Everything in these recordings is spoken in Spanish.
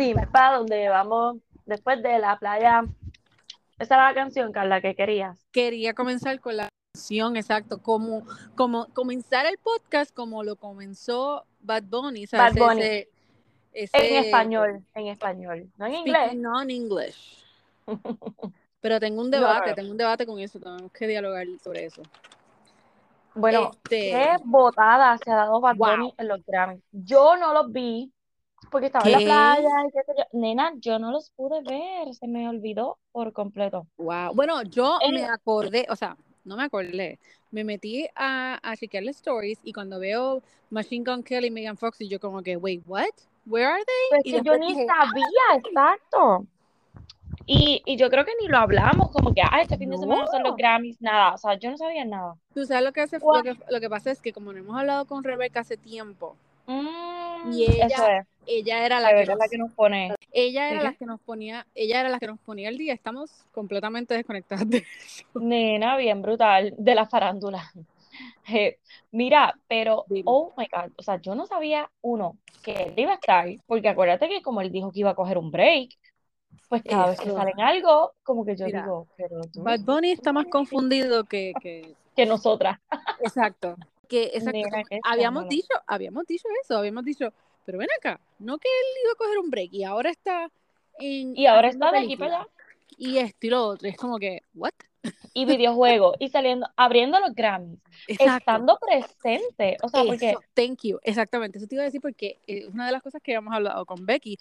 Dime, ¿para dónde vamos después de la playa? Esa era la canción, Carla, que querías. Quería comenzar con la canción, exacto, como, como comenzar el podcast como lo comenzó Bad Bunny. Bad Bunny. en español, en español, no en inglés. No en inglés. Pero tengo un debate, tengo un debate con eso, tenemos que dialogar sobre eso. Bueno, este... qué botada se ha dado Bad Bunny en los Grammys. Yo no los vi porque estaba en la playa y qué sé yo. Nena, yo no los pude ver, se me olvidó por completo. Wow. Bueno, yo me acordé, o sea, no me acordé. Me metí a, a chequear las stories y cuando veo Machine Gun Kelly y Megan Fox, y yo como que, wait, what? Where are they? Pues y yo ni sabía, exacto. Y, y, yo creo que ni lo hablamos, como que, ah, este fin de semana son los Grammys, nada, o sea, yo no sabía nada. Tú sabes lo que, hace, lo que, lo que pasa es que como no hemos hablado con Rebeca hace tiempo, mm, y ella, ella era la, que, nos, la que nos pone. Ella era la que nos ponía, ella era la que nos ponía el día, estamos completamente desconectadas de eso. Nena, bien brutal, de la farándula. Eh, mira, pero, oh my God, o sea, yo no sabía, uno, que él iba a estar, porque acuérdate que como él dijo que iba a coger un break, pues cada vez que salen algo, como que yo digo, pero tú... Bad Bunny está más confundido que... Que, que nosotras. Exacto. Que, exacto, habíamos dicho, habíamos dicho eso, habíamos dicho, pero ven acá, no que él iba a coger un break y ahora está en... Y ahora está de aquí para allá. Y esto y lo otro, es como que, ¿what? Y videojuegos, y saliendo, abriendo los Grammys, estando presente, o sea, porque... Thank you, exactamente, eso te iba a decir porque es una de las cosas que habíamos hablado con Becky,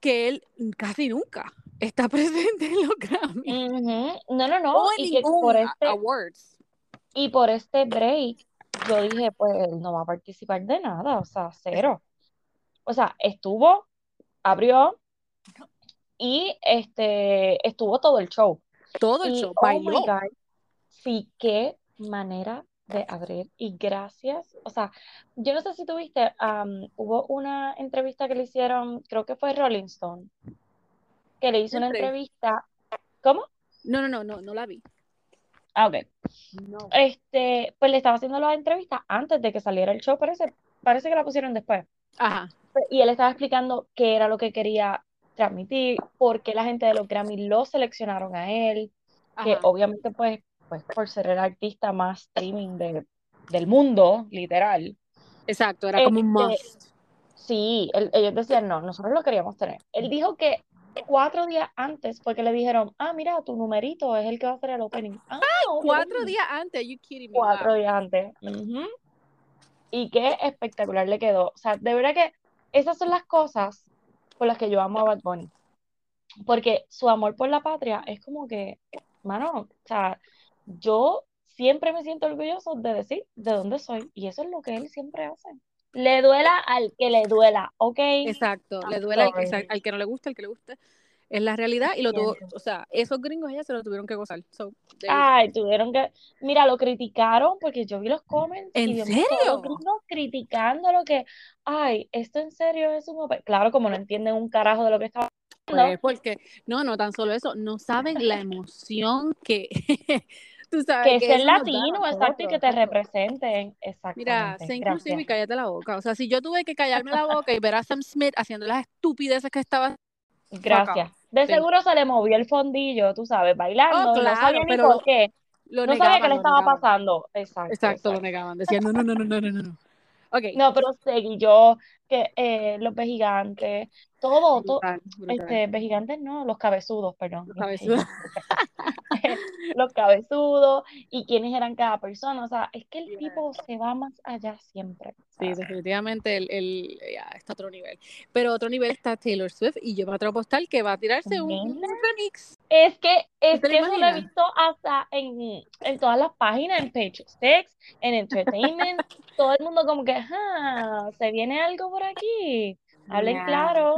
que él casi nunca está presente en los Grammy. No, no, no. y por este, awards. Y por este break, yo dije, pues él no va a participar de nada, o sea, cero. O sea, estuvo, abrió y este estuvo todo el show. Todo el show, oh sí, qué manera de abrir y gracias, o sea, yo no sé si tuviste, hubo una entrevista que le hicieron, creo que fue Rolling Stone, que le hizo una entrevista, ¿cómo? No, no, no, no, no la vi. Ah, ok. Este, pues le estaba haciendo la entrevista antes de que saliera el show, parece, parece que la pusieron después. Ajá. Y él estaba explicando qué era lo que quería transmitir, por qué la gente de los Grammy lo seleccionaron a él, que obviamente pues pues por ser el artista más streaming de, del mundo, literal. Exacto, era como un este, must. Sí, ellos decían, no, nosotros lo queríamos tener. Él dijo que cuatro días antes fue que le dijeron, ah, mira, tu numerito es el que va a hacer el opening. Ah, cuatro días antes, you kidding me? Cuatro días antes. Y qué espectacular le quedó. O sea, de verdad que esas son las cosas por las que yo amo a Bad Bunny. Porque su amor por la patria es como que, mano, o sea, yo siempre me siento orgulloso de decir de dónde soy y eso es lo que él siempre hace. Le duela al que le duela, ¿ok? Exacto, le duela al, que no le gusta, al que le guste. Es la realidad y lo tuvo, o sea, esos gringos allá se lo tuvieron que gozar. Ay, tuvieron que, mira, lo criticaron porque yo vi los comments. ¿En y serio? Los gringos criticando lo que, ay, esto en serio es un... Claro, como no entienden un carajo de lo que estaba pues porque, no, no tan solo eso, no saben la emoción que que, es el latino, exacto, y que te representen. Exactamente. Mira, sé inclusive y cállate la boca. O sea, si yo tuve que callarme la boca y ver a Sam Smith haciendo las estupideces que estaba. Gracias. De seguro se le movió el fondillo, tú sabes, bailando. Oh, claro, no sabía pero por qué. no sabía qué le estaba pasando. Exacto. Exacto, lo negaban. Decían, no, no, no, no, no, no. no. Okay. No, pero seguí yo, que eh, los vejigantes, todo, todo, este, vejigantes no, los cabezudos, perdón. Los cabezudos. los cabezudos y quiénes eran cada persona, o sea, es que el tipo se va más allá siempre. Sí, definitivamente el, el ya, está otro nivel. Pero otro nivel está Taylor Swift y yo me atrevo a apostar que va a tirarse un, remix. Es que, es que eso lo he visto hasta en, en todas las páginas, en Page Six, en Entertainment, todo el mundo como que, ah, se viene algo por aquí. Hablen claro.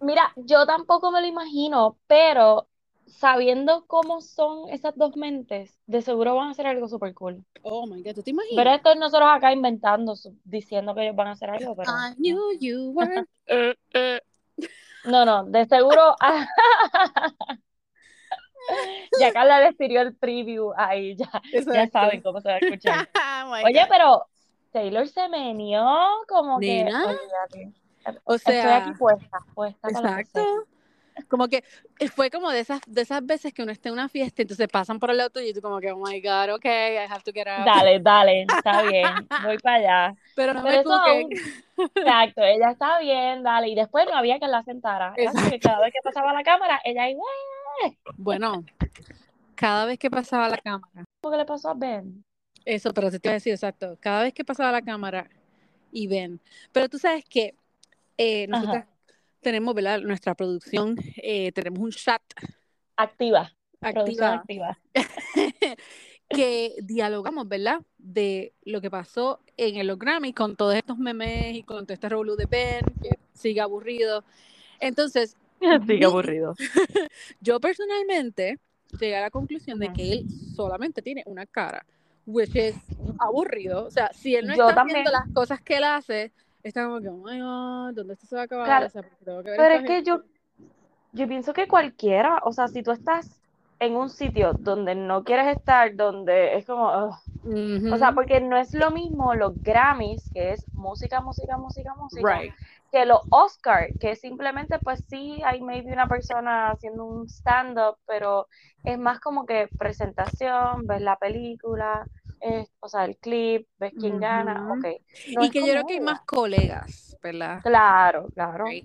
Mira, yo tampoco me lo imagino, pero sabiendo cómo son esas dos mentes, de seguro van a hacer algo súper cool. Oh my god, ¿tú te imaginas? Pero esto nosotros acá inventando, diciendo que ellos van a hacer algo. Pero... I knew you were. no, no, de seguro. ya Carla les tiró el preview ahí, ya, ya saben cómo se va a escuchar. Oh Oye, pero Taylor se menió como que. O sea, Estoy aquí puesta, puesta que exacto. Como que eh, fue como de esas, de esas veces que uno está en una fiesta, entonces pasan por el lado tuyo y tú como que, oh my God, okay, I have to get up. Dale, dale, está bien, voy para allá. Pero no Pero me eso Exacto, ella está bien, dale. Y después no había quien la sentara. Así que cada vez que pasaba la cámara, ella iba, Bueno, cada vez que pasaba la cámara, ¿cómo que le pasó a Ben? Eso, pero te iba a decir exacto, cada vez que pasaba la cámara y ven. Pero tú sabes que eh, nosotros tenemos, ¿verdad? Nuestra producción, eh, tenemos un chat Activa, activa activa. que dialogamos, ¿verdad? De lo que pasó en el Grammy con todos estos memes y con todo este revolú de Ben, que sigue aburrido. Entonces, Sigue aburrido. yo personalmente llegué a la conclusión de que él solamente tiene una cara, which is aburrido. O sea, si él no Yo está también. haciendo las cosas que él hace, está como que, oh my god, ¿dónde esto se va a acabar? Claro, O sea, tengo que ver Pero es que gente. yo, yo pienso que cualquiera, o sea, si tú estás en un sitio donde no quieres estar, donde es como, o sea, porque no es lo mismo los Grammys, que es música, música, música, música, Right. que los Oscar, que simplemente pues sí, hay maybe una persona haciendo un stand-up, pero es más como que presentación, ves la película, es- o sea, el clip, ves quién gana, ok. No y que yo creo que hay más colegas, ¿verdad? Claro, claro.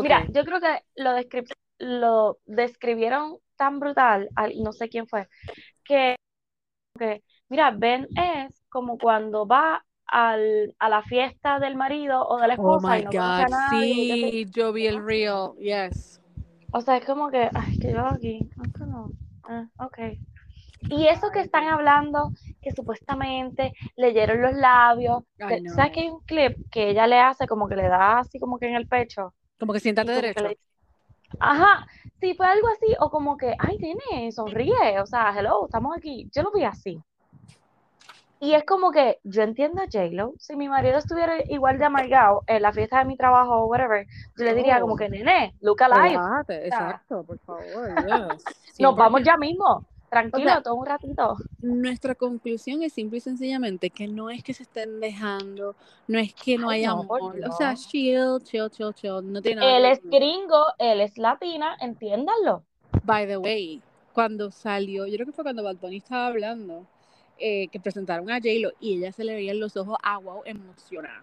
Mira, yo creo que lo, descrip- lo describieron tan brutal, al- no sé quién fue, que, que, mira, Ben es como cuando va al, a la fiesta del marido o de la Oh esposa y my no conoce a God, nadie. sí, yo vi el reel, yes. O sea, es como que, ay, que yo aquí, esto no, ah, ok. Y eso que están hablando, que supuestamente leyeron los labios, ¿sabes que hay un clip que ella le hace como que le da así como que en el pecho? Como que siéntate que derecho. le- Ajá, sí, fue algo así, o como que, ay, nene, sonríe, o sea, hello, estamos aquí. Yo lo vi así. Y es como que yo entiendo a J-Lo, si mi marido estuviera igual de amargado en la fiesta de mi trabajo o whatever, yo le diría como Oh. que, nene, look alive, Relájate, exacto, por favor, yes. nos vamos 100%. ya mismo, tranquilo, O sea, todo un ratito. Nuestra conclusión es simple y sencillamente que no es que se estén dejando, no es que no Ay, hay no, por amor, o sea, chill, chill, chill, chill, no tiene nada Él es gringo, él es latina, entiéndanlo. By the way, cuando salió, yo creo que fue cuando Bad Bunny estaba hablando, eh, que presentaron a J-Lo y ella se le veían los ojos agua emocionada.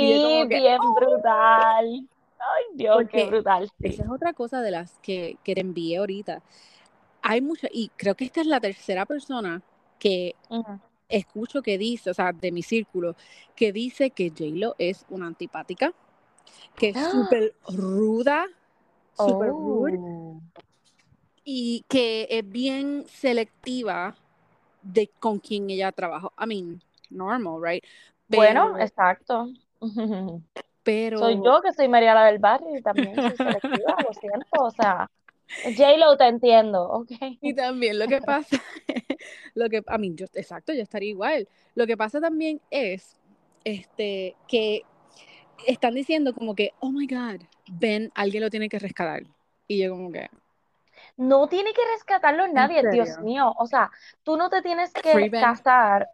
Y yo Sí, que, bien "Oh", brutal. Ay, Dios, qué brutal. esa es otra cosa de las que, que te envié ahorita. Hay mucha, y creo que esta es la tercera persona que escucho que dice, o sea, de mi círculo, que dice que J-Lo es una antipática, que es ¡Ah! súper ruda, súper rude, Oh. y que es bien selectiva de con quien ella trabaja. I mean, normal, right? Bueno, Pero, exacto. Soy pero, yo que soy Mariana del Barrio y también soy selectiva, lo siento. O sea, J-Lo te entiendo, ok. y también lo que pasa, lo que, I mean, yo, exacto, yo estaría igual. Lo que pasa también es, este, que están diciendo como que, oh my God, Ben, alguien lo tiene que rescatar. Y yo como que, No tiene que rescatarlo ¿en nadie, Dios mío. O sea, tú no te tienes que casar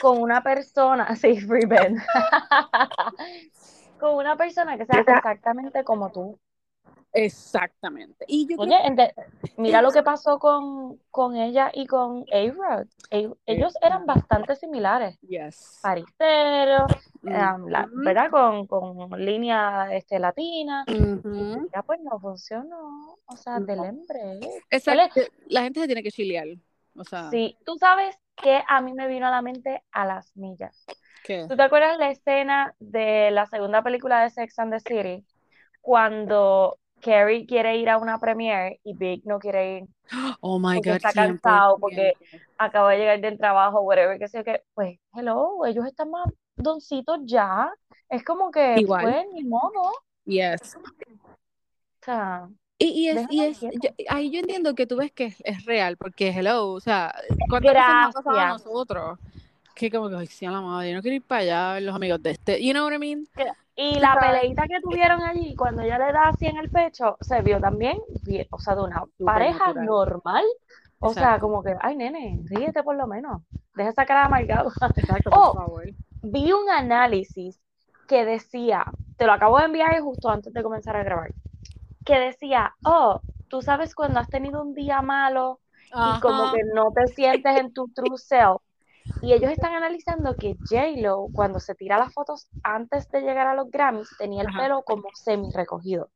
con una persona, sí, Free Ben, con una persona que sea exactamente como tú. Exactamente. Y yo creo Oye, mira lo que pasó con, con ella y con A-Rod. Ellos eran bastante similares. yes. Mm, la- Ujú, ¿verdad? Con, con línea este, latina. Y ya pues no funcionó. O sea, del hembre. Exacto. La gente se tiene que chilear. O sea, sí, tú sabes que a mí me vino a la mente a las millas. ¿qué? ¿Tú te acuerdas la escena de la segunda película de Sex and the City? Cuando Carrie quiere ir a una premiere y Big no quiere ir Oh my porque God, está cansado, porque 100%. acaba de llegar del trabajo, whatever, que sé qué, pues, hello, ellos están más doncitos ya. Es como que, Igual. pues, ni modo. Yes. O sea, Y, y es, y es, yo- ahí yo entiendo que tú ves que es, es real, porque hello, o sea, ¿cuántas veces nos ha pasado a Gracias. nosotros? Que como que, sí, a la madre, yo no quiero ir para allá a ver los amigos de este, you know what I mean? Y la peleita que tuvieron allí, cuando ella le da así en el pecho, se vio también, bien, o sea, de una pareja natural. normal. O sea, como que, ay, nene, ríete por lo menos. Deja esa cara de amargado. Exacto, por Oh, favor. vi un análisis que decía te lo acabo de enviar justo antes de comenzar a grabar, que decía, oh, tú sabes cuando has tenido un día malo y como que no te sientes en tu true self. Y ellos están analizando que J-Lo, cuando se tira las fotos antes de llegar a los Grammys, tenía el Ajá. pelo como semi recogido.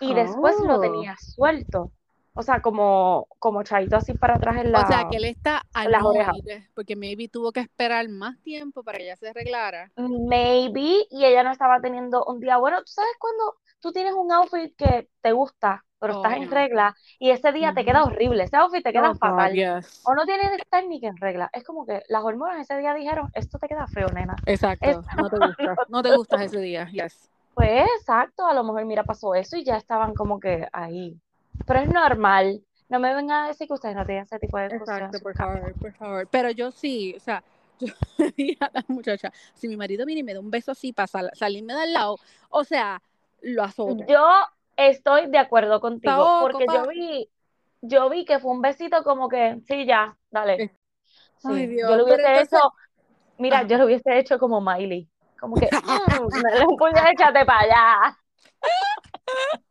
Y después lo Oh. tenía suelto. O sea, como, como echadito así para atrás en la... O sea, que él está las orejas. porque maybe tuvo que esperar más tiempo para que ella se arreglara. Maybe, y ella no estaba teniendo un día bueno. ¿Tú sabes cuando tú tienes un outfit que te gusta, pero Oh, estás en know. regla, y ese día te queda horrible, ese outfit te queda Oh, God, fatal, yes. o no tienes técnica en regla? Es como que las hormonas ese día dijeron, esto te queda feo, nena. Exacto, Esto no te gusta, no te gustas ese día, yes. Pues exacto, a lo mejor mira, pasó eso y ya estaban como que ahí. Pero es normal. No me vengan a decir que ustedes no tienen ese tipo de cosas. Exacto, por favor, por favor. Pero yo sí, o sea, yo le dije a la muchacha, si mi marido viene y me da un beso así para sal- salirme del lado, o sea, lo azoto. Yo estoy de acuerdo contigo, porque yo vi, yo vi que fue un besito como que, sí, ya, dale. Sí, Ay, Dios, yo lo hubiese entonces- hecho, mira, Ajá. yo lo hubiese hecho como Miley, como que, mm, un puño, échate para allá.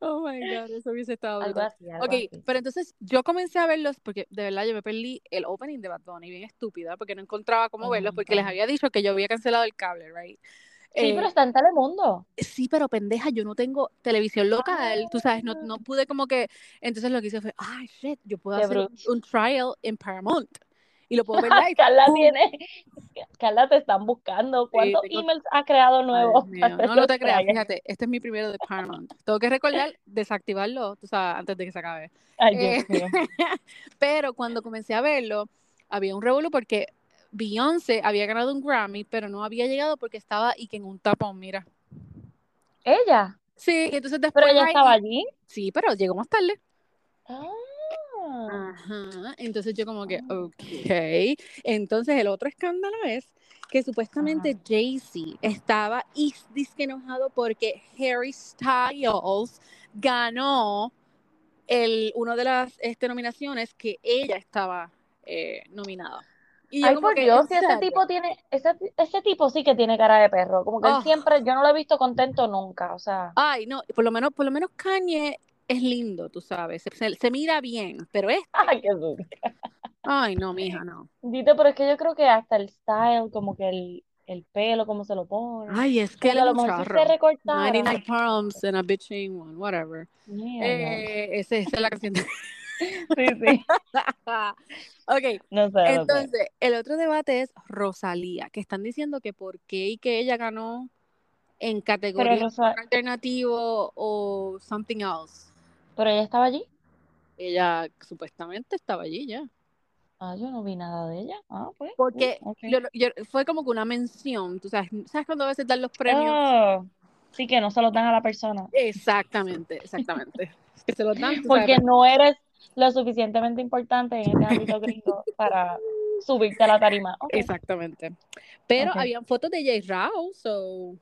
Oh my God, eso hubiese estado Algo así, algo Ok, así. pero entonces yo comencé a verlos porque de verdad yo me perdí el opening de Bad Bunny, bien estúpida, porque no encontraba cómo Oh verlos, porque les había dicho que yo había cancelado el cable, right? Sí, Eh, pero está en Telemundo. sí, pero pendeja, yo no tengo televisión local, tú sabes, no, no pude como que, entonces lo que hice fue, ay, shit, yo puedo Qué hacer un, bruto. un trial en Paramount y lo puedo ver live. Carla ¡Pum! tiene, Carla te están buscando. ¿Cuántos tengo- emails ha creado nuevos? No, no te creas, fíjate, este es mi primero de Paramount. Tengo que recordar desactivarlo, tú sabes, antes de que se acabe. Ay, Eh, Dios mío. pero cuando comencé a verlo, había un revuelo porque Beyoncé había ganado un Grammy, pero no había llegado porque estaba y que en un tapón, mira. ¿Ella? Sí, entonces ¿Pero después ella ahí- estaba allí? Sí, pero llegó más tarde. Ah. Ajá. Entonces yo como que, Ah. ok. Entonces el otro escándalo es que supuestamente Jay-Z estaba disque enojado porque Harry Styles ganó el, una de las este, nominaciones que ella estaba eh, nominada. Y Ay, por Dios, ¿en si ese tipo tiene, ese, ese tipo sí que tiene cara de perro. Como que él Oh. siempre, yo no lo he visto contento nunca. O sea, Ay, no, por lo menos, por lo menos Kanye es lindo, tú sabes. Se, se- se mira bien, pero este, ay, qué sucio. ay, no, mija, no. Dito, pero es que yo creo que hasta el style, como que el, el pelo, cómo se lo pone. Ay, es que él lo mejor se recortara. 99 pounds and a bitching one, whatever. Mira, Eh, esa, esa es la canción. Sí, sí. ok, No sé, no sé. entonces, el otro debate es Rosalía, que están diciendo que por qué y que ella ganó en categoría Rosa- alternativo o something else. Pero ella estaba allí. Ella supuestamente estaba allí ya. Ah, yo no vi nada de ella. Ah, pues. Porque uh, yo- yo- fue como que una mención, tú sabes, ¿sabes cuando a veces dan los premios? Oh, sí, que no se los dan a la persona. Exactamente, exactamente. que se los dan, tú sabes, Porque no eres lo suficientemente importante en este ámbito gringo para subirte a la tarima. Exactamente. Pero Ok. habían fotos de Jay Rao, so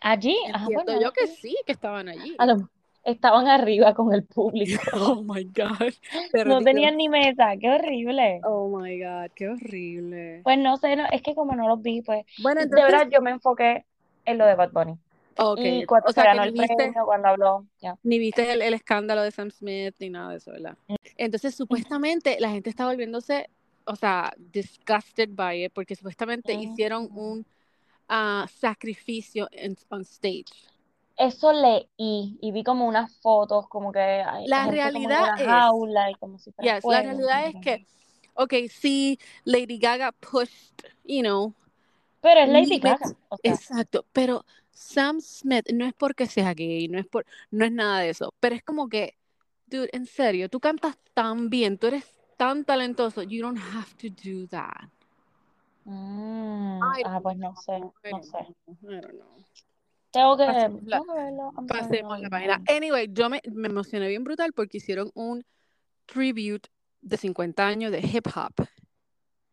Allí, ah, bueno, yo que sí. que estaban allí. A lo- estaban arriba con el público. Oh my God. No tenían ni mesa, qué horrible. Oh my God, qué horrible. Pues no sé, no, es que como no los vi, pues Bueno, de entonces. verdad yo me enfoqué en lo de Bad Bunny. Ok, Y cuando O se sea, ganó el viste, premio, cuando habló, ya. ni viste el, el escándalo de Sam Smith ni nada de eso, ¿verdad? Mm. Entonces, supuestamente la gente está volviéndose, o sea, disgusted by it, porque supuestamente Mm. hicieron un ah, sacrificio en, on stage. Eso leí y vi como unas fotos, como que hay La gente como realidad una es- jaula y como si fuera Yes, la realidad es que, ok, sí, Lady Gaga pushed, you know, Pero es Lady. Gaga, o sea, Exacto, pero Sam Smith no es porque sea gay, no es por, no es nada de eso, pero es como que, dude, en serio, tú cantas tan bien, tú eres tan talentoso, you don't have to do that. mm, ah, pues no sé, no sé. I don't know. Tengo que, Pasemos la- verlo. Pasemos la página. Anyway, yo me, me emocioné bien brutal porque hicieron un tribute de 50 años de hip hop.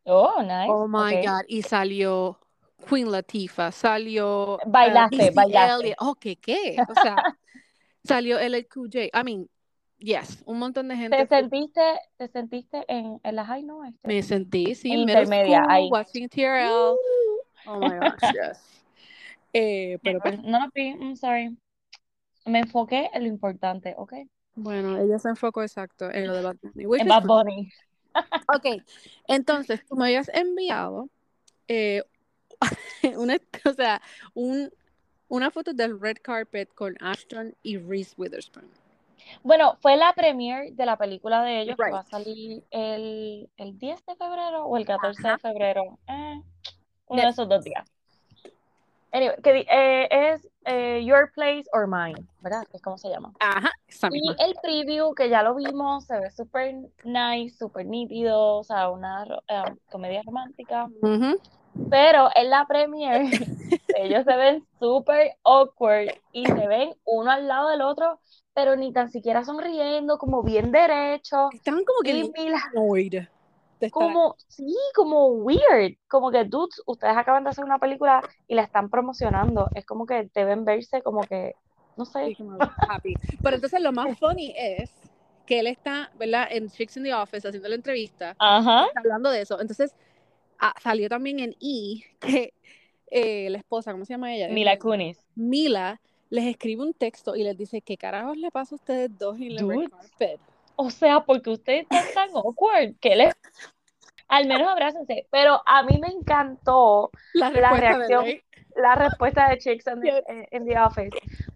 Oh, nice. Oh my. God, y salió Queen Latifah, salió eh, Bailaste, Missy bailaste. Oh, ¿qué qué? O sea, salió LL Cool J. I mean, yes, un montón de gente. ¿Te sentiste, te sentiste en, en la high, no? Este? me sentí, sí, en intermedia, school, ahí. watching TRL. Oh my gosh, yes. Eh, pero pues, No I'm sorry. Me enfoqué en lo importante, ¿ok? bueno, ella se enfocó exacto en lo de Bad Bunny. En Bad. Bunny. Ok, entonces tú me habías enviado eh, una, o sea, un, una foto del red carpet con Ashton y Reese Witherspoon. Bueno, fue la premiere de la película de ellos que va a salir el, el 10 de febrero o el 14 Ajá. de febrero. Eh, uno de esos dos días. Anyway, que eh, es eh, Your Place or Mine, ¿verdad? Es como se llama. Ajá, esa Y el preview, que ya lo vimos, se ve súper nice, súper nítido, o sea, una eh, comedia romántica. Pero en la premiere, ellos se ven súper awkward y se ven uno al lado del otro, pero ni tan siquiera sonriendo, como bien derechos. Estaban como que estar como, sí, como weird. Como que, dudes, ustedes acaban de hacer una película y la están promocionando. Es como que deben verse como que, no sé. happy. Pero entonces lo más funny es que él está, ¿verdad? En Chicks in the Office haciendo la entrevista, Ajá. está hablando de eso. Entonces ah, salió también en E que eh, la esposa, ¿cómo se llama ella? Mila Kunis. Mila les escribe un texto y les dice, ¿qué carajos le pasa a ustedes dos en la red carpet? O sea, porque ustedes están tan awkward que les... Al menos abrácense. Pero a mí me encantó La La respuesta de reacción. La respuesta de Chicks in the, in the Office.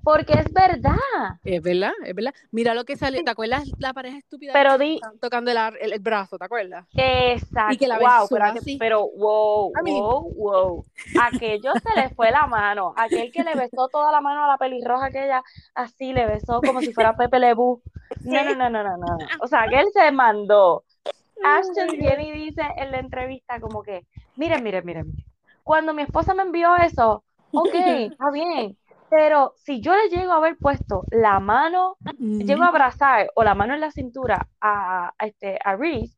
Porque es verdad. Es verdad, es verdad. Mira lo que salió. ¿Te acuerdas la pareja estúpida? Pero di, tocando el, ar- el- el brazo, ¿te acuerdas? exacto. Y que la wow, pero, así. pero wow, mean- wow, wow. Aquello se le fue la mano. Aquel que le besó toda la mano a la pelirroja aquella, así le besó como si fuera Pepe Lebu. No, no, no, no, no, no. O sea, que él se mandó. Ashton viene y dice en la entrevista como que, miren, miren, miren, cuando mi esposa me envió eso, ok, está bien, pero si yo le llego a haber puesto la mano, llego a abrazar o la mano en la cintura a, a este, a Reese,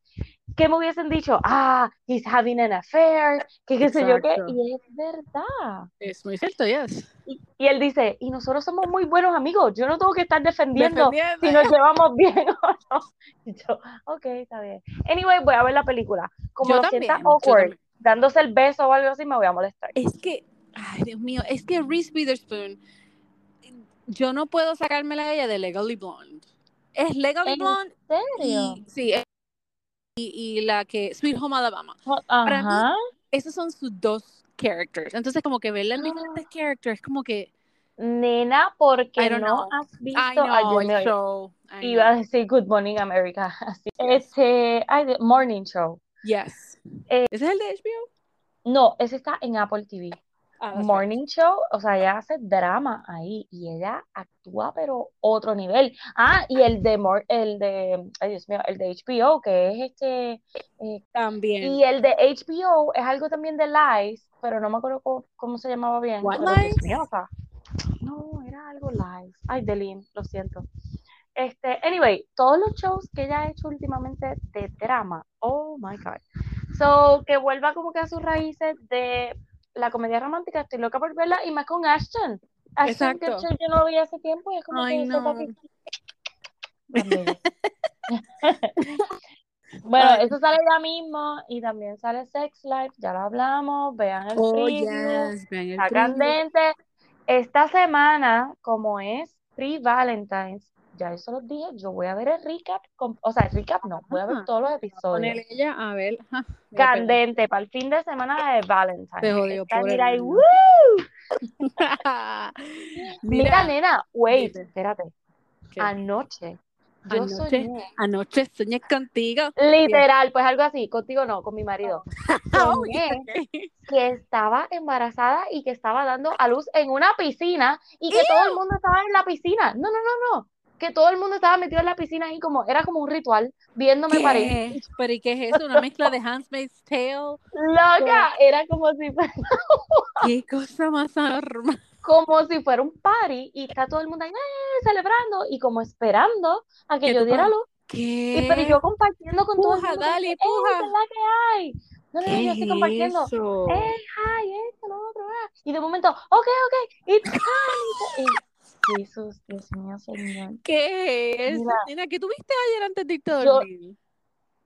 que me hubiesen dicho, ah, he's having an affair, que qué sé yo qué, y es verdad. Es muy cierto, yes. Y, y él dice, y nosotros somos muy buenos amigos, yo no tengo que estar defendiendo Defendiendo. si nos llevamos bien o no. Y yo, ok, está bien. Anyway, voy a ver la película. Como Yo lo también, sienta awkward, dándose el beso o algo así, me voy a molestar. Es que, ay, Dios mío, es que Reese Witherspoon, yo no puedo sacármela a ella de Legally Blonde. Es Legally ¿En Blonde serio? y, sí, y, y la que, Sweet Home Alabama. para mí. Esos son sus dos characters. Entonces, como que verla en Ah. diferentes characters, como que, Nena, porque no know. has visto. I know, el show. I Iba a decir Good Morning America. Así. Este, Morning Show. Yes. Eh, ¿Ese es el de HBO? No, ese está en Apple TV. Ah. Morning Show, o sea, ella hace drama ahí y ella actúa pero otro nivel. Ah, y el de Mor- el de, ay Dios mío, el de HBO, que es este, eh, También. y el de HBO es algo también de Lies, pero no me acuerdo cómo, cómo se llamaba bien. What Lies? mío, o sea, no, era algo Lies. Ay, Delin, lo siento. Este, anyway, todos los shows que ella ha hecho últimamente de drama, oh my God. So, que vuelva como que a sus raíces de la comedia romántica, estoy loca por verla, y más con Ashton. Ashton Exacto. Kutcher yo no lo vi hace tiempo y es como Ay, que no. Bueno, Ay. eso sale ya mismo y también sale Sex Life, ya lo hablamos, vean el Oh, preview, yes. Vean el está preview. candente. Esta semana, como es pre-Valentine's, ya eso los dije, yo voy a ver el recap, con- o sea, el recap no, voy a ver todos los Con episodios. él, ella, a ver. ja, Candente, para el fin de semana de Valentine's. Te jodió, pobre mira. Mira, Mira, nena, wait, espérate. ¿qué? Anoche, yo Anoche, soñé, anoche soñé contigo. literal, pues algo así, contigo no, con mi marido. Oh, Soñé que estaba embarazada y que estaba dando a luz en una piscina y que todo el mundo estaba en la piscina. No, no, no, no. Que todo el mundo estaba metido en la piscina ahí como, era como un ritual, viéndome. ¿Qué? ¿Pero y qué es eso? ¿Una mezcla de Handmaid's Tale? Loca, era como si fuera, ¿Qué cosa más anormal? como si fuera un party y está todo el mundo ahí "Eh", celebrando y como esperando a que yo diera luz. ¿Qué? Y pero yo compartiendo con todo el Puja, mundo. dale, que, "Ey, puja". ¿qué es la que hay? No, no, no, yo estoy compartiendo. eso? ¡Ey, hi! Esto, lo otro, ah. Y de momento, ok, ok, it's time. Jesús, Dios mío, Señor. ¿Qué es? Mira. Nena, ¿qué tuviste ayer antes de irte a Yo- dormir?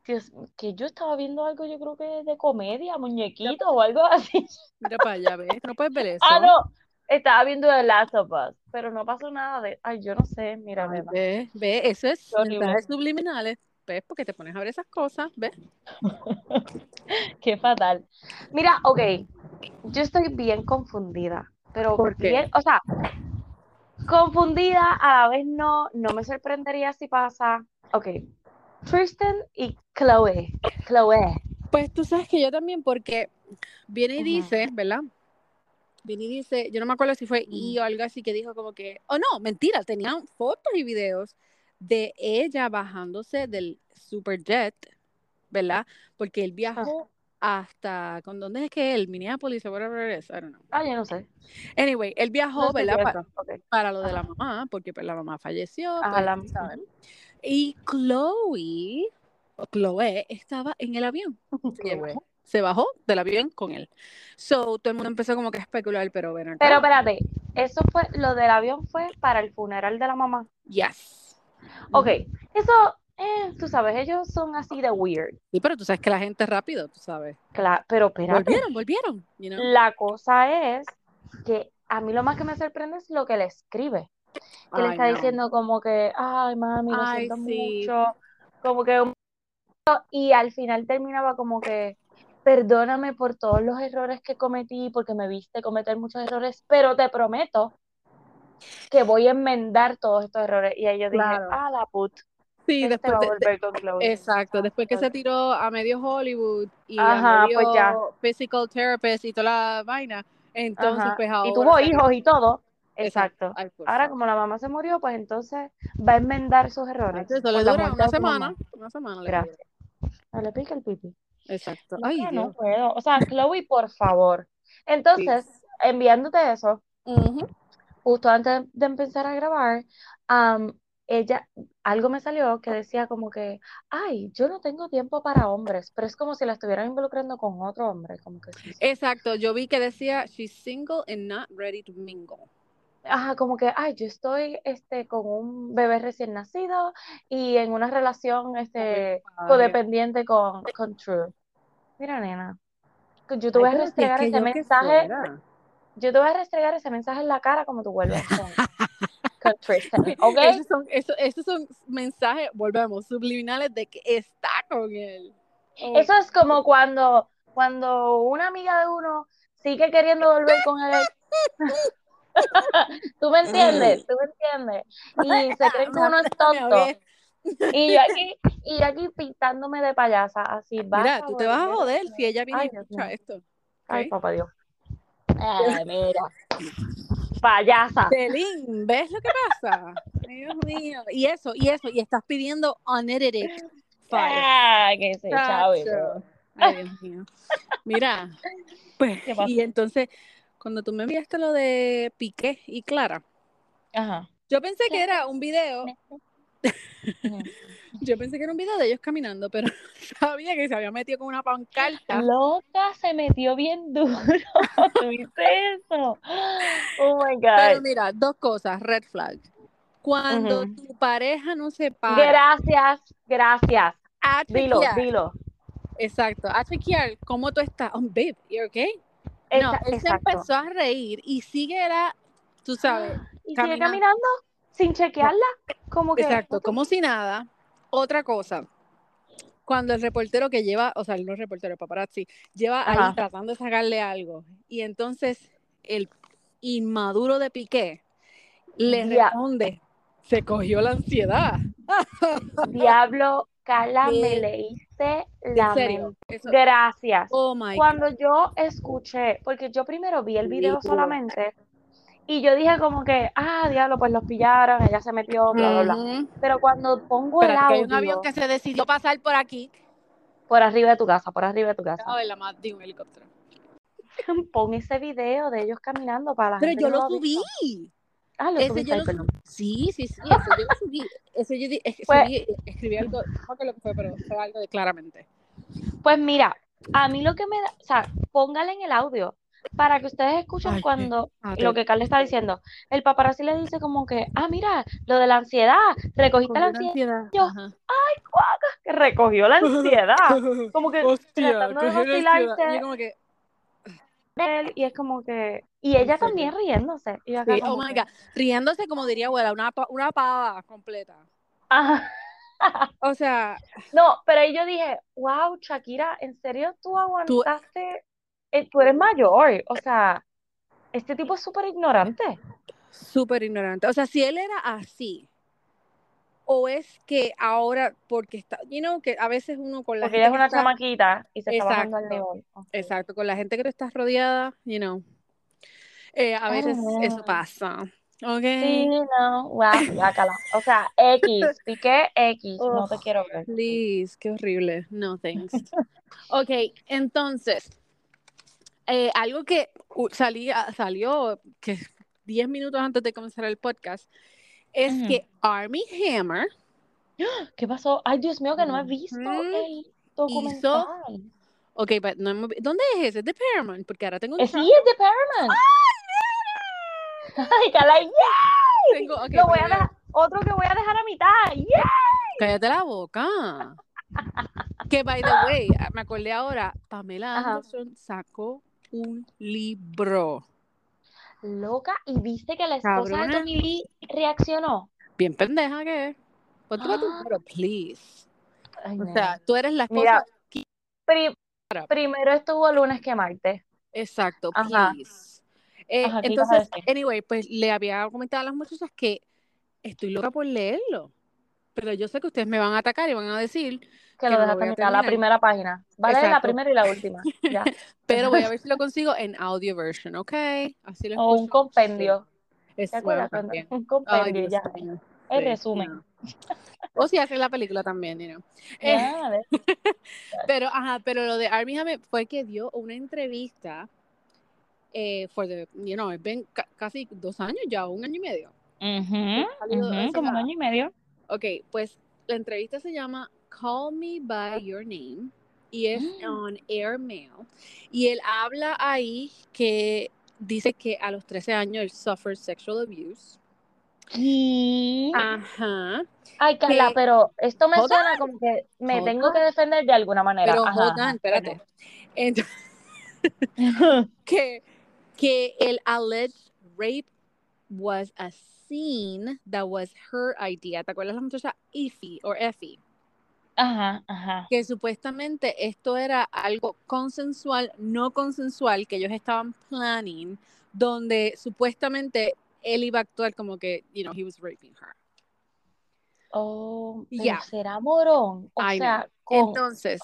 Dios, que yo estaba viendo algo, yo creo que de comedia, muñequitos o algo así. Mira para allá, ¿ves? No puedes ver eso. Ah, no, estaba viendo The Last of Us, pero no pasó nada de, ay, yo no sé, mira, Ay, ve, ve, eso es mensajes subliminales, ¿ves? Porque te pones a ver esas cosas, ¿ves? Qué fatal. Mira, ok, yo estoy bien confundida, pero ¿Por qué? bien, o sea, confundida a la vez no, no me sorprendería si pasa. Ok, Tristan y Chloe, Chloe, Pues tú sabes que yo también, porque viene y dice, ¿verdad? Viene y dice, yo no me acuerdo si fue I o algo así que dijo como que, oh no, mentira, tenían fotos y videos de ella bajándose del superjet, ¿verdad? Porque él viajó hasta, ¿con dónde es que él? Minneapolis o whatever it is, I don't know. ah, yo no sé. Anyway, él viajó, No ¿verdad? si Pa- eso, ok. para lo de la mamá, porque pues la mamá falleció, Ajá, pues, la- sabes. Y Chloe, Chloe, estaba en el avión. Se, bajó, se bajó del avión con él. So, todo el mundo empezó como que a especular, pero ven acá. Pero espérate, eso fue, lo del avión fue para el funeral de la mamá. Yes. Ok, eso, eh, tú sabes, ellos son así de weird. Sí, pero tú sabes que la gente es rápido, tú sabes. Claro, pero espérate, Volvieron, volvieron. You know? la cosa es que a mí lo más que me sorprende es lo que le escribe. Que le está no. diciendo como que, ay, mami, lo Ay, siento sí. mucho. Como que un- y al final terminaba como que, perdóname por todos los errores que cometí, porque me viste cometer muchos errores, pero te prometo que voy a enmendar todos estos errores. Y ahí yo dije, Claro. ah, la put, Sí, este después va a de- de- volver con Chloe. Exacto, después que se tiró a medio Hollywood y Ajá, a medio pues ya. physical therapist y toda la vaina, entonces Ajá. pues ahora Y tuvo hijos y todo. Exacto. Ay, Ahora, como la mamá se murió, pues entonces va a enmendar sus errores. Eso le la dura una semana, una semana le Gracias. No le pica el pipi. Exacto. No, Ay, no Dios. puedo. O sea, Chloe, por favor. Entonces, enviándote eso, Ujú. justo antes de empezar a grabar, am, ella, algo me salió que decía como que, ay, yo no tengo tiempo para hombres, pero es como si la estuvieran involucrando con otro hombre, como que sí. Exacto, yo vi que decía she's single and not ready to mingle. Ajá, como que, ay, yo estoy este, con un bebé recién nacido y en una relación este, Ay, codependiente con, con True. Mira, nena, yo te Ay, voy a es restregar que ese mensaje, fuera. yo te voy a restregar ese mensaje en la cara como tú vuelves con, con Tristan, ¿ok? Esos son, eso- esos son mensajes, volvemos, subliminales de que está con él. Oh, Eso es como cuando, cuando una amiga de uno sigue queriendo volver con él. ¿Tú me entiendes? ¿Tú me entiendes? Y se cree que uno es tonto. Y yo aquí, y yo aquí pintándome de payasa, así, vas Mira, a tú te vas a joder si ella viene Ay, y escucha esto. Ay, papá Dios. Ay, mira. Payasa. Celín, ¿ves lo que pasa? Dios mío. Y eso, y eso, y estás pidiendo unedited file. Ay, que se chave. Ay, Dios mío. Mira, pues, y entonces, cuando tú me enviaste lo de Piqué y Clara, Ajá. yo pensé que era un video, yo pensé que era un video de ellos caminando, pero sabía que se había metido con una pancarta. Loca se metió bien duro. ¿Tuviste eso? Oh my Pero God. mira, dos cosas, red flag. Cuando tu pareja no se para Gracias, gracias. a Dilo, dilo. exacto, a chequear cómo tú estás. Oh, babe, you okay? No, él se empezó a reír y sigue era, tú sabes, Y sigue caminando. caminando sin chequearla. Como que. exacto, como si nada. Otra cosa, cuando el reportero que lleva, o sea, no el reportero, el paparazzi, lleva ahí Ajá. tratando de sacarle algo y entonces el inmaduro de Piqué le responde, se cogió la ansiedad. Diablo, Carla, me ¿Qué? leíste la mente. Gracias. oh my Cuando yo escuché, porque yo primero vi el video Ridículo. solamente y yo dije como que, ah, diablo, pues los pillaron, ella se metió, bla, bla, bla. Pero cuando pongo el Espérate, que hay audio un avión que se decidió pasar por aquí. por arriba de tu casa, por arriba de tu casa, A ver, la más de un helicóptero. pon ese video de ellos caminando para la Pero gente yo que lo visto. subí. Ah, lo Ese yo ay, lo. Sí, sí, sí, ese yo lo subí. Ese yo di- es- Pues- subí- escribí algo, no acuerdo lo que fue, pero fue algo de claramente. Pues mira, a mí lo que me da, o sea, póngale en el audio para que ustedes escuchen Ay, cuando lo que Carla está diciendo. El paparazzi le dice como que, ah, mira, lo de la ansiedad, recogiste la ansiedad, ansiedad. Yo- Ajá. que recogió la ansiedad. Como que Hostia, tratando de vacilarse. Y yo como que, él y es como que y ella serio? también riéndose y acá Sí, oh my que, God. Riéndose como diría abuela, una, una pava completa. ajá. O sea, No, pero ahí yo dije, wow, Shakira, ¿en serio tú aguantaste? Eh, tú eres mayor, o sea, este tipo es súper ignorante. súper ignorante. O sea, si él era así, o es que ahora, porque está, you know, que a veces uno con la Porque ella es gente que una está, chamaquita y se está bajando al Exacto. nivel. Ok. exacto, con la gente que tú estás rodeada, you know, eh, a veces don't eso know. pasa. ¿Ok? Sí, no, wow, guácala. O sea, X, piqué X, no te quiero ver. Please, qué horrible. No, thanks. Ok, entonces, eh, algo que uh, salía, salió que 10 minutos antes de comenzar el podcast es Ujú. que Army Hammer ¿Qué pasó? Ay, Dios mío, que no he visto el documental. Ok, but no hemos ¿dónde es ese? De Paramount, porque ahora tengo un Eh, sí, es de Paramount. Ay, cala, ¡yay! Tengo, ok, Lo voy a dejar, otro que voy a dejar a mitad. ¡yay! cállate la boca. Que by the way, ah, me acordé ahora, Pamela Ajá. Anderson sacó un libro. Loca, y viste que la esposa de. Tommy Lee reaccionó. Bien pendeja que es. Ponte tu Ah. número, please. Ay, O sea, tú eres la esposa. Mira, qui- Pri- Para. primero estuvo lunes que martes. Exacto, Ajá. please. Eh, Ajá, ¿qué ibas a entonces, anyway, pues le había comentado a las muchachas que estoy loca por leerlo. Pero yo sé que ustedes me van a atacar y van a decir Que que lo dejaste a la primera página. Vale, la primera y la última. Ya. Pero voy a ver si lo consigo en audio version, ¿ok? Así lo O un compendio. Es ¿Te bueno también. Un compendio, ya. El Sí, resumen. O si hacen la película también, you know. Eh, pero, ajá, pero lo de Armie Hammer fue que dio una entrevista eh, for the, you know, ca- casi dos años ya, un año y medio. Como un año y medio. Ok, pues la entrevista se llama Call Me By Your Name y es Mm. on Airmail. Y él habla ahí que dice que a los 13 años él suffered sexual abuse. ¿Qué? Ajá. Ay, Carla, que- pero esto me suena como que me tengo on. que defender de alguna manera. Pero Ajá, hold ajá, on, espérate. Entonces, que, que el alleged rape was a scene that was her idea. ¿Te acuerdas la muchacha Effie o Effie? Ajá, ajá. Que supuestamente esto era algo consensual, no consensual, que ellos estaban planning, donde supuestamente él iba a actuar como que, you know, he was raping her. Oh, Ya. será morón. O I sea, con... Entonces,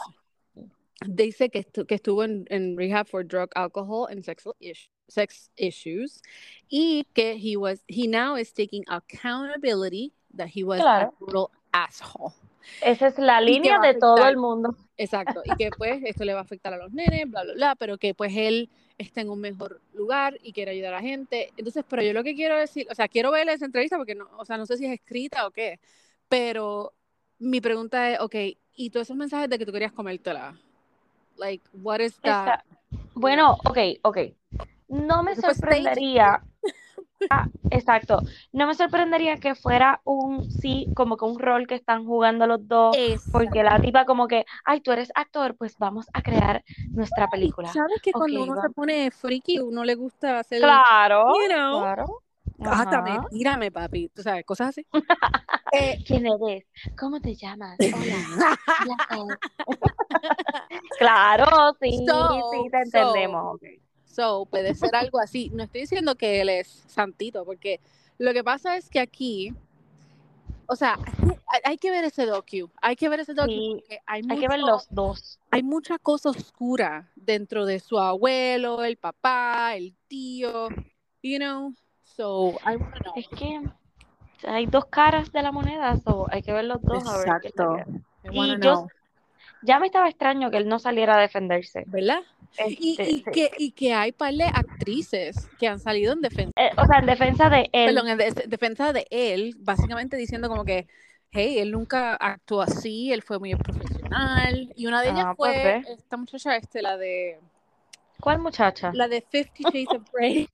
dice que, estu- que estuvo en, en rehab for drug, alcohol and sexual is- sex issues y que he was he now is taking accountability that he was Claro. a total asshole. Esa es la línea de todo el mundo. Exacto, y que pues esto le va a afectar a los nenes, bla bla bla, pero que pues él está en un mejor lugar y quiere ayudar a la gente. Entonces, pero yo lo que quiero decir, o sea, quiero ver esa entrevista porque no, o sea, no sé si es escrita o qué, pero mi pregunta es, ok, y todos esos mensajes de que tú querías comértela, like, what is that? Esa- Bueno, ok, ok. No me sorprendería. Ah, exacto. No me sorprendería que fuera un sí, como que un rol que están jugando los dos. Porque la tipa como que, ay, tú eres actor, pues vamos a crear nuestra película. ¿Sabes que cuando Ok, uno se pone friki, uno le gusta hacer, Claro, you know, claro. Cátame, Ajá. tírame, papi, tú sabes, cosas así. Eh, ¿Quién eres? ¿Cómo te llamas? Hola. Claro, sí, So, sí, te so, entendemos. So, puede ser algo así. No estoy diciendo que él es santito, porque lo que pasa es que aquí, o sea, hay, hay que ver ese docu, hay que ver ese docu Sí, porque hay, Hay que ver los dos. hay mucha cosa oscura dentro de su abuelo, el papá, el tío, you know. So, I wanna know. Es que hay dos caras de la moneda, so hay que ver los dos a ver qué Exacto. I wanna Y yo ya me estaba extraño que él no saliera a defenderse. ¿Verdad? Y, Este, y sí. que, y que hay par de actrices que han salido en defensa, Eh, o sea, en defensa de él. perdón, en de- defensa de él, básicamente diciendo como que, hey, él nunca actuó así, él fue muy profesional. Y una de ellas Ah, fue esta muchacha, este, la de ¿Cuál muchacha? la de Fifty Shades of Grey.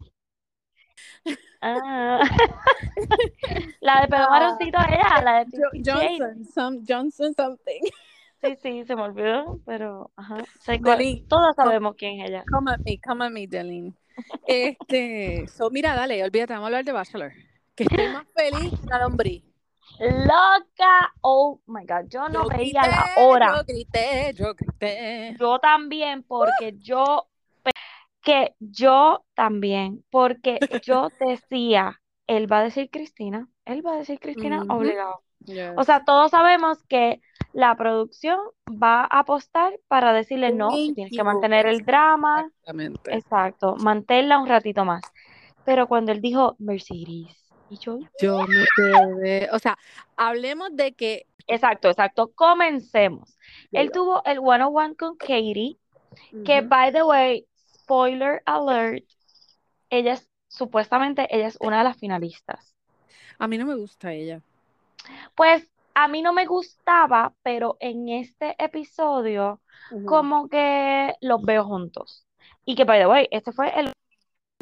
Ah. la de pelo Ah. marroncito ella, la de. Johnson, some, Johnson something. Sí, sí, se me olvidó, pero ajá. Sé cuál- Delin, todas sabemos quién es ella. come at me, come at me, Delin. Este, so, mira, dale, olvídate, vamos a hablar de Bachelor. Que estoy más feliz que una lombriz. Loca, oh my God, yo no Yo veía grité, la hora. Yo grité, yo grité. Yo también, porque yo, que yo también, porque yo decía, él va a decir Cristina, él va a decir Cristina obligado. Yes. O sea, todos sabemos que la producción va a apostar para decirle, no, tienes que mantener el drama, Exactamente. exacto, manténla un ratito más. Pero cuando él dijo Mercedes, y yo, Yo me quedé. O sea, hablemos de que. exacto, exacto, comencemos. Él tuvo el one-on-one con Katie, que by the way, spoiler alert, ella es, supuestamente ella es una de las finalistas. A mí no me gusta ella. Pues a mí no me gustaba, pero en este episodio como que los veo juntos. Y que by the way, este fue el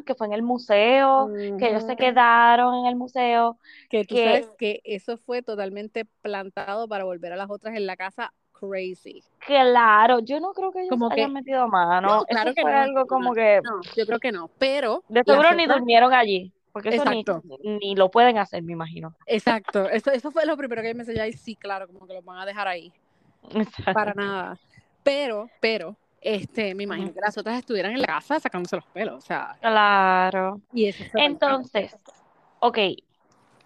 que fue en el museo, que ellos se quedaron en el museo, Que tú que sabes que eso fue totalmente plantado para volver a las otras en la casa crazy. claro, yo no creo que ellos Como que- hayan metido mano, No, eso claro que fue no, algo como no, que No, yo creo que no. Pero de seguro ni otras- durmieron allí, porque eso ni, Exacto. ni lo pueden hacer, me imagino. Exacto. Eso, eso fue lo primero que me enseñé y sí, claro, como que los van a dejar ahí. Para nada. Pero, pero, este, me imagino que las otras estuvieran en la casa sacándose los pelos. O sea, Claro. y eso Entonces, ok,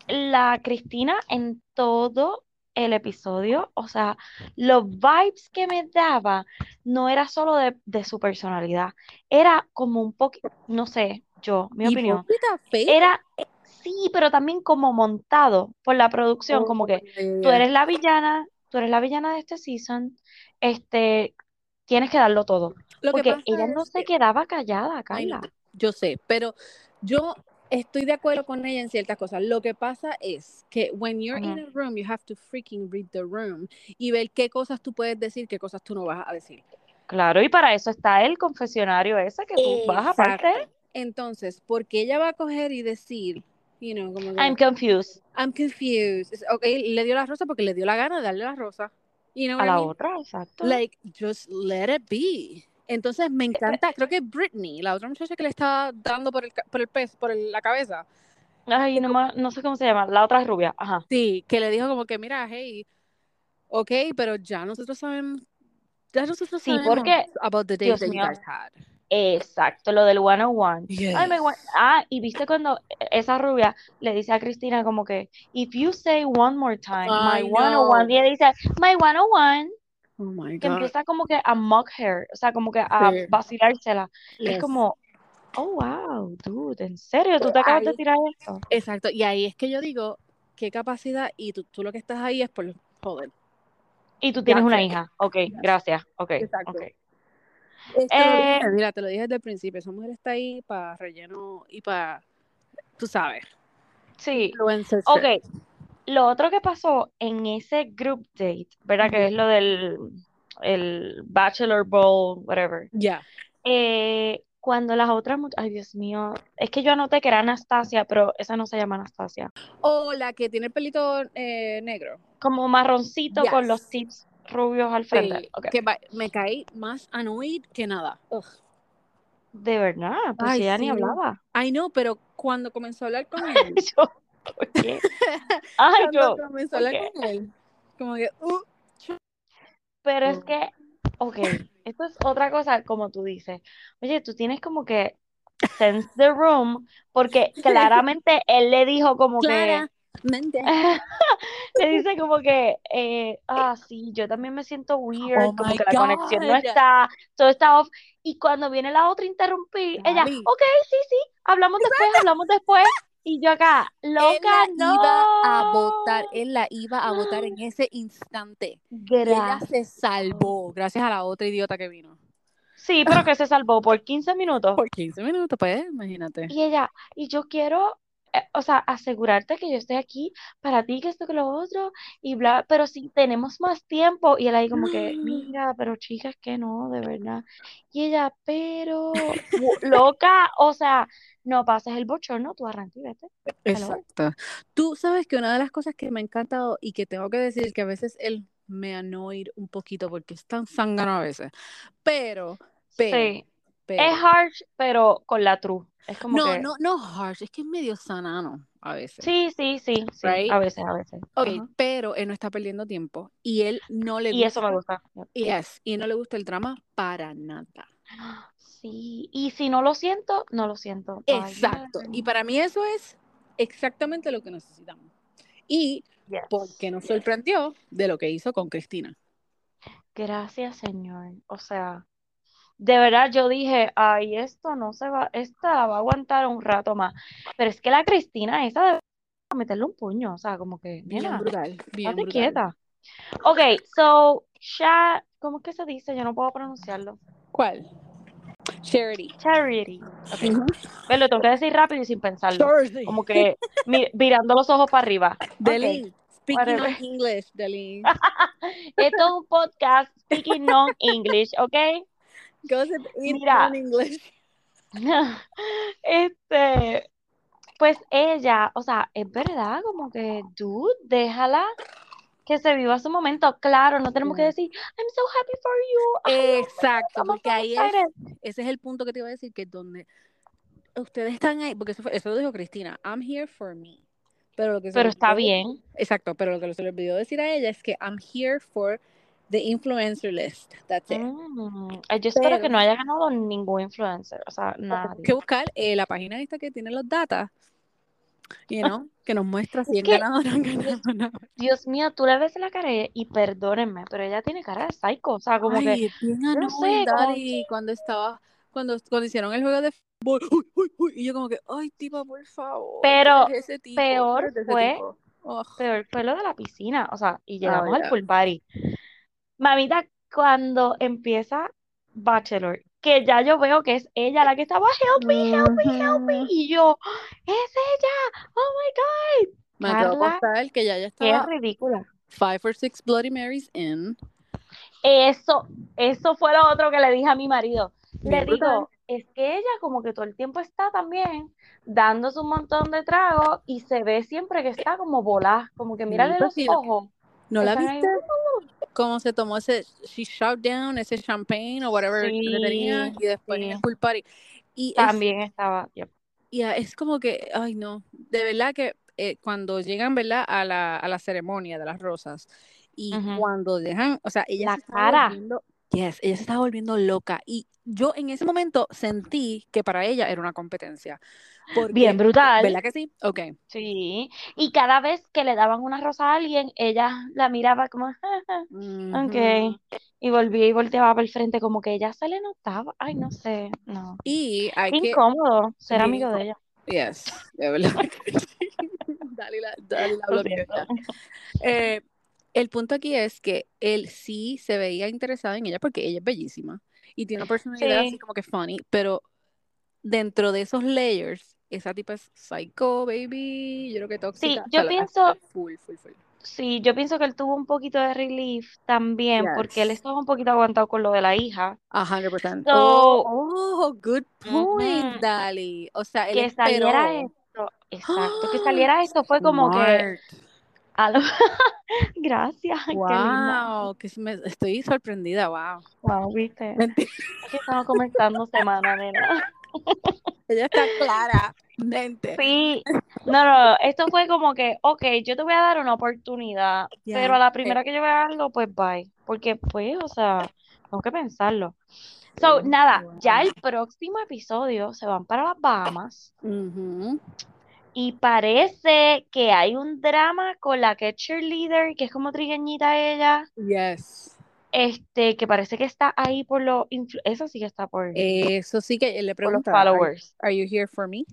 la Cristina en todo el episodio, o sea, los vibes que me daba no era solo de, de su personalidad, era como un poco, no sé, yo, mi opinión, era, sí, pero también como montado por la producción, como que tú eres la villana, tú eres la villana de este season, este, tienes que darlo todo, Lo porque ella no se que- quedaba callada, Ay, Carla. yo sé, pero yo estoy de acuerdo con ella en ciertas cosas. Lo que pasa es que when you're in a room, you have to freaking read the room y ver qué cosas tú puedes decir, qué cosas tú no vas a decir. Claro, y para eso está el confesionario ese que tú vas aparte. Exacto. Entonces, porque ella va a coger y decir, you know, como que, I'm confused. I'm confused. Ok, le dio la rosa porque le dio la gana de darle la rosa. You know A I la mean? otra, exacto. Like, just let it be. Entonces me encanta, creo que Britney, la otra muchacha que le estaba dando por el, por el pez, por el- la cabeza, Ay, no, ma- no sé cómo se llama. La otra es rubia. Ajá. sí, que le dijo como que, mira, hey, ok, pero ya nosotros sabemos, ya nosotros Sí, sabemos porque, about the Dios that you guys had. Exacto, lo del 101. Ay, me Yes. gua- ah, y viste cuando esa rubia le dice a Cristina como que, if you say one more time, my I 101, know. y ella dice, my 101, Oh my que God. empieza como que a mock her, o sea, como que a Sí. vacilársela. Es Yes. como, oh, wow, dude, ¿en serio? ¿Tú te acabas de Ahí- tirar esto? Exacto, y ahí es que yo digo, qué capacidad, y tú, tú lo que estás ahí es por joder. Y tú tienes Ya una hija. Ok, sé. gracias. Ok, Exacto. Eh, te lo dije, mira, te lo dije desde el principio, esa mujer está ahí para relleno y para, tú sabes, Sí, influencer ok. Lo otro que pasó en ese group date, ¿verdad? Que es lo del el Bachelor Ball, whatever. Ya. Eh, cuando las otras, ay Dios mío, es que yo anoté que era Anastasia, pero esa no se llama Anastasia. O la que tiene el pelito eh, negro. Como marroncito con los tips rubios al frente. Sí, Ok. que me caí más annoyed que nada. Ugh. De verdad, pues Ay, ella ni sí. hablaba. I know, pero cuando comenzó a hablar con él, Yo. Ay, cuando yo, comenzó a ¿por hablar con él, como que, uh, Pero es que, ok, esto es otra cosa, como tú dices. Oye, tú tienes como que sense the room, porque claramente él le dijo como que, claramente. le dice como que, eh, ah, sí, yo también me siento weird, Oh como que la conexión no está, todo está off. Y cuando viene la otra interrumpir, ella, ok, sí, sí, hablamos después, hablamos después. Y yo acá, Él loca, la iba a no. votar, él la iba a votar en ese instante. Ella se salvó gracias a la otra idiota que vino. Sí, pero que se salvó por 15 minutos. Por 15 minutos, pues, imagínate. Y ella, y yo quiero, eh, o sea, asegurarte que yo estoy aquí para ti, que esto, que lo otro, y bla, pero si tenemos más tiempo, y él ahí como que, mira, pero chicas, que no, de verdad. Y ella, pero, loca, o sea, no pases el bochorno, tú arranca y vete. Exacto. Tú sabes que una de las cosas que me ha encantado y que tengo que decir que a veces él me annoyed un poquito porque es tan zángano a veces. Pero, pero, Sí. Pero- Es harsh, pero con la true. Es como no, que... no, no harsh, es que es medio sanano a veces. Sí, sí, sí, sí. Right? A veces, a veces. Ok, pero él no está perdiendo tiempo y él no le Y eso me gusta, gusta. yes, y no le gusta el drama para nada. Sí, y si no lo siento, no lo siento. Exacto. Y para mí eso es exactamente lo que necesitamos. Y Yes. porque nos sorprendió de lo que hizo con Cristina. Gracias, Señor. O sea, de verdad yo dije, ay, esto no se va, esta va a aguantar un rato más. Pero es que la Cristina esa debe meterle un puño, o sea, como que, Bien nena, brutal, bien brutal. quieta. Ok, so, Sha, ¿cómo es que se dice? Yo no puedo pronunciarlo. ¿Cuál? Charity. Charity. Ok, Ujú. Pero lo tengo que decir rápido y sin pensarlo. Charity. Como que mi- mirando los ojos para arriba. Delin, speaking English, Delin. Esto es un podcast speaking non-English, ¿ok? Gossip in Mira. English. Este, pues ella, o sea, es verdad, como que, dude, déjala que se viva su momento. Claro, no tenemos que decir, I'm so happy for you. Exacto, porque ahí es, ese es el punto que te iba a decir, que donde ustedes están ahí, porque eso, fue- eso lo dijo Cristina, I'm here for me. Pero lo que se Pero está olvidó- bien. Exacto, pero lo que se le olvidó decir a ella es que I'm here for the influencer list. That's it. Mm, ay, yo espero que Pero- no haya ganado ningún influencer, o sea, nadie. que buscar eh, la página esta que tiene los datos, you know, que nos muestra si Es han que- ganado o no han ganado. no. Dios mío, tú le ves la cara y- y perdónenme, pero ella tiene cara de psycho, o sea, como que, Ay, bien no annoying, sé, como Daddy, cuando estaba, cuando, cuando hicieron el juego de fútbol, uy, uy, uy, y yo como que, ay, tipa, por favor, Pero ese tipo, peor ese fue- tipo. Ugh. peor fue lo de la piscina, o sea, y llegamos al yeah. pool party. Mamita, cuando empieza Bachelor, que ya yo veo que es ella la que estaba, help me, help me, help me, y yo, es ella, oh my God, Me acabo de que ya ya estaba ridícula. five or six Bloody Marys in. Eso, eso fue lo otro que le dije a mi marido. Le digo, es que ella como que todo el tiempo está también dándose un montón de tragos y se ve siempre que está como volada, como que mírale los ojos. ¿No la ahí, viste? Cómo se tomó ese she shot down, ese champagne o whatever que tenía Sí, y después en sí. el pool party. Y es, También estaba, yep. y es como que, ay no, de verdad que eh, cuando llegan, ¿verdad? A la, a la ceremonia de las rosas y Ujú. cuando dejan, o sea, ella La se cara. volviendo, yes, ella se estaba volviendo loca y yo en ese momento sentí que para ella era una competencia. Porque, Bien brutal. ¿verdad que sí? Ok. Sí. Y cada vez que le daban una rosa a alguien, ella la miraba como, ok. Y volvía y volteaba para el frente, como que ella se le notaba. Ay, no sé, no. Y hay Qué que, incómodo ser amigo de ella. Yes, de verdad. Dale la, dale la ya. Eh, el punto aquí es que él sí se veía interesado en ella porque ella es bellísima y tiene una personalidad Sí. así como que funny, pero dentro de esos layers, esa tipa es psycho, baby. Yo creo que tóxica. Sí, yo pienso- Full, full, full. Sí, yo pienso que él tuvo un poquito de relief también, porque él estaba un poquito aguantado con lo de la hija. A 100%. So- oh, oh, good point. Dali. O sea, él Que esperó. saliera esto, exacto, que saliera esto fue como que, Smart. a lo- gracias. Wow, que me, estoy sorprendida, wow. Wow, viste, Mentira. que estamos comenzando semana, nena. Ella está clara. Mente. Sí, no, no, esto fue como que, ok, yo te voy a dar una oportunidad, pero a la primera que yo vea algo, pues bye, porque pues, o sea, tengo que pensarlo. So, Sí, nada, wow. ya el próximo episodio se van para las Bahamas y parece que hay un drama con la que cheerleader, que es como trigueñita ella, Yes. Este, que parece que está ahí por los, eso sí que está por, Eso sí que le por los followers. are you here for me?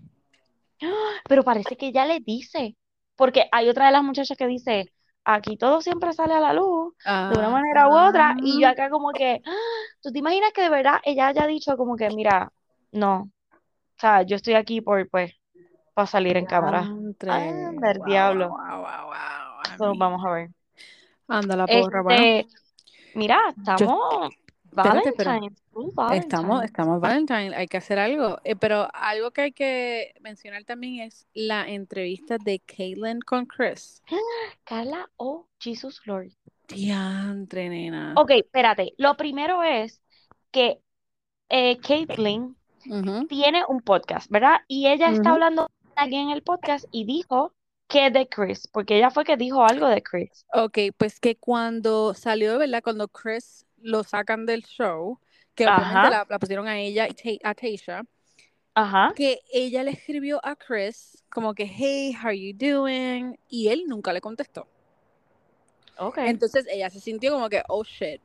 Pero parece que ella le dice, porque hay otra de las muchachas que dice, aquí todo siempre sale a la luz, de una manera u otra, y yo acá como que, ¡ah! ¿tú te imaginas que de verdad ella haya dicho como que, mira, no, o sea, yo estoy aquí por, pues, para salir en cámara? Anda, Wow, diablo. wow, wow, wow, wow. So, vamos a ver. Anda la porra, bueno. Mira, estamos espérate, pero Valentine's, full Estamos, Valentine's. estamos Valentine, hay que hacer algo. Eh, pero algo que hay que mencionar también es la entrevista de Caitlyn con Chris. Carla, oh, Jesus Lord. Diantre, nena. Ok, espérate. Lo primero es que eh, Caitlyn tiene un podcast, ¿verdad? Y ella está hablando aquí en el podcast y dijo que de Chris, porque ella fue que dijo algo de Chris. Ok, pues que cuando salió, ¿verdad? Cuando Chris lo sacan del show, que obviamente la, la pusieron a ella y a Tasha, Ajá. que ella le escribió a Chris como que, hey, how are you doing? Y él nunca le contestó. Ok. Entonces ella se sintió como que, oh shit,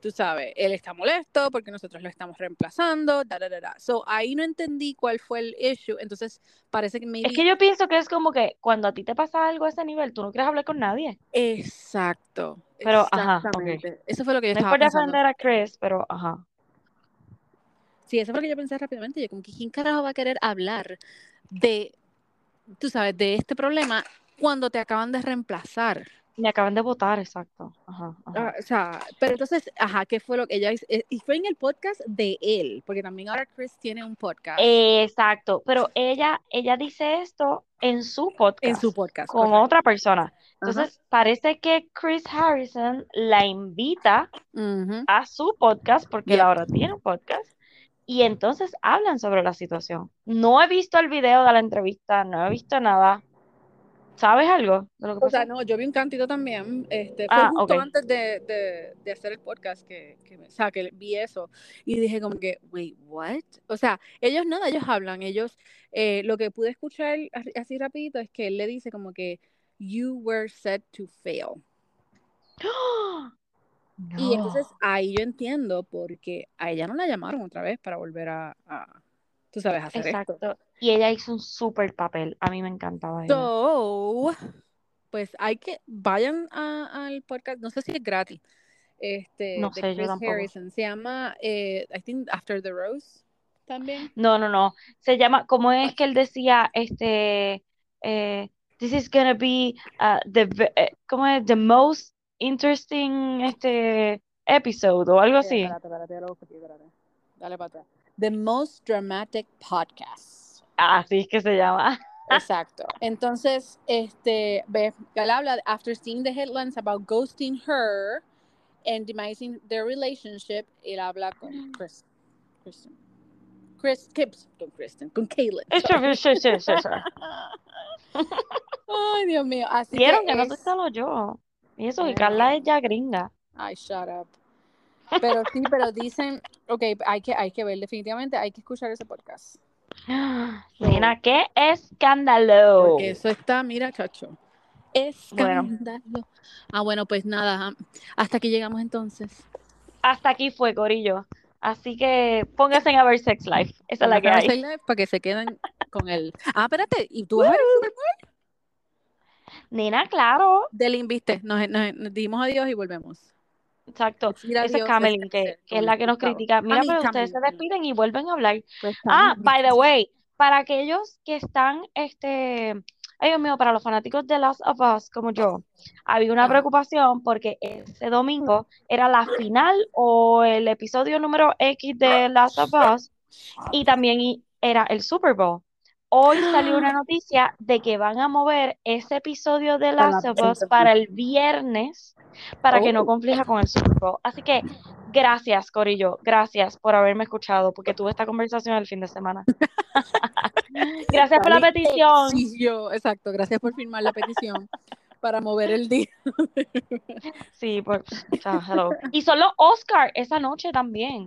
tú sabes, él está molesto porque nosotros lo estamos reemplazando, da, da, da, da. So ahí no entendí cuál fue el issue. Entonces parece que maybe. Es que yo pienso que es como que cuando a ti te pasa algo a ese nivel, tú no quieres hablar con nadie. Exacto. Pero, ajá, ok. exactamente. Eso fue lo que yo No es estaba por pensando. defender a Chris, pero ajá. Sí, eso fue lo que yo pensé rápidamente. Yo como que, ¿quién carajo va a querer hablar de, tú sabes, de este problema cuando te acaban de reemplazar? Me acaban de votar, exacto. Ajá, ajá. Ah, o sea, pero entonces, ajá, ¿qué fue lo que ella hizo? Eh, Y fue en el podcast de él, porque también ahora Chris tiene un podcast Exacto, pero ella, ella dice esto en su podcast en su podcast. con correcto. otra persona. Entonces, parece que Chris Harrison la invita a su podcast, porque él ahora tiene un podcast, y entonces hablan sobre la situación. No he visto el video de la entrevista, no he visto nada. ¿Sabes algo de lo que O sea, no, yo vi un cantito también. Este, fue Ah, justo antes de, de, de hacer el podcast que, que, me- o sea, que vi eso. Y dije como que, wait, what? O sea, ellos nada, ellos hablan. Ellos, eh, lo que pude escuchar así- rapidito es que él le dice como que, you were set to fail. Y entonces ahí yo entiendo porque a ella no la llamaron otra vez para volver a, a, tú sabes, hacer esto. Exacto. Y ella hizo un súper papel. A mí me encantaba ella. So, pues hay que, vayan al podcast, no sé si es gratis, este, No de sé, yo Chris. Harrison. Se llama, eh, I think, After the Rose, también. No, no, no. Se llama, ¿cómo es que él decía, este, eh, this is gonna be uh, the, eh, ¿cómo es? The most interesting, este, episode o algo así. espérate, espérate, espérate. Dale para atrás. The Most Dramatic Podcast. Así es que se llama. Exacto. Entonces, este, ve, él habla, de, after seeing the headlines about ghosting her and demising their relationship, él habla con Chris. Kristen. Chris, Kips, con Kristen, con Caitlyn. Eso, sorry. eso, eso, eso, eso. Ay, Dios mío. Así Vieron que que no te es... salo yo. Y eso, que Carla es ya gringa. Ay, shut up. Pero sí, pero dicen, ok, hay que, hay que ver, definitivamente hay que escuchar ese podcast. Nena, qué escándalo. Porque eso está, mira, chacho. Bueno. Escándalo. Ah, bueno, pues nada, hasta aquí llegamos entonces. Hasta aquí fue, Corillo. Así que pónganse a ver Sex Life. Esa es la que hay. live Para que se queden con él. Ah, espérate, ¿y tú vas a ver? Nena, claro. Delin, viste, nos, nos, nos dimos adiós y volvemos. Exacto. Esa es Camelin, que, es la que nos critica. Mira, pero ustedes se despiden y vuelven a hablar. Pues, Ah, by the way, para aquellos que están, este, ay Dios mío, para los fanáticos de Last of Us como yo, había una preocupación porque ese domingo era la final o el episodio número X de Last of Us y también era el Super Bowl. Hoy salió una noticia de que van a mover ese episodio de Last la of Us para el viernes para que no Oh. conflija con el Super Bowl. Así que gracias, Corillo, gracias por haberme escuchado porque tuve esta conversación el fin de semana. Gracias por la petición. exigió, exacto, gracias por firmar la petición para mover el día. Sí, por, o sea, hello. Y son los Oscar esa noche también.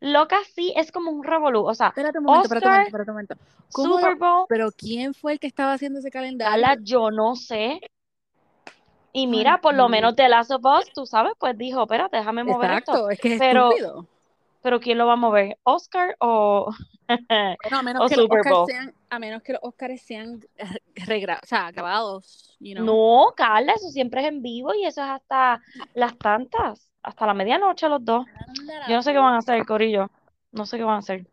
Loca, sí, es como un revolú. O sea, Espérate un momento, espérate un Oscar, momento, espérate un momento. ¿Cómo Super Bowl, Pero ¿quién fue el que estaba haciendo ese calendario? Carla, yo no sé. Y Ay, mira, por lo menos The Last of Us, tú sabes, pues dijo, espérate, déjame mover esto. Exacto, es que es Pero- estúpido. Pero ¿quién lo va a mover? ¿Oscar o, Bueno, a menos o que los Super Oscars Bowl? sean, a menos que los Oscars sean eh, o sea, grabados, you know. No, Carla, eso siempre es en vivo y eso es hasta las tantas, hasta la medianoche los dos. Yo no sé qué van a hacer, Corillo. No sé qué van a hacer.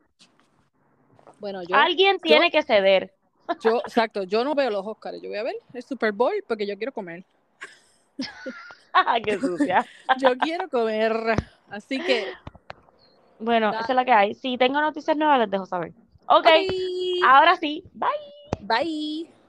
Bueno, yo, Alguien tiene que ceder. yo, exacto, yo no veo los Oscars, yo voy a ver el Super Bowl porque yo quiero comer. qué sucia. Yo quiero comer. Así que, Bueno, Dale. esa es la que hay. Si tengo noticias nuevas, les dejo saber. Ok, ok, ahora sí. Bye. bye.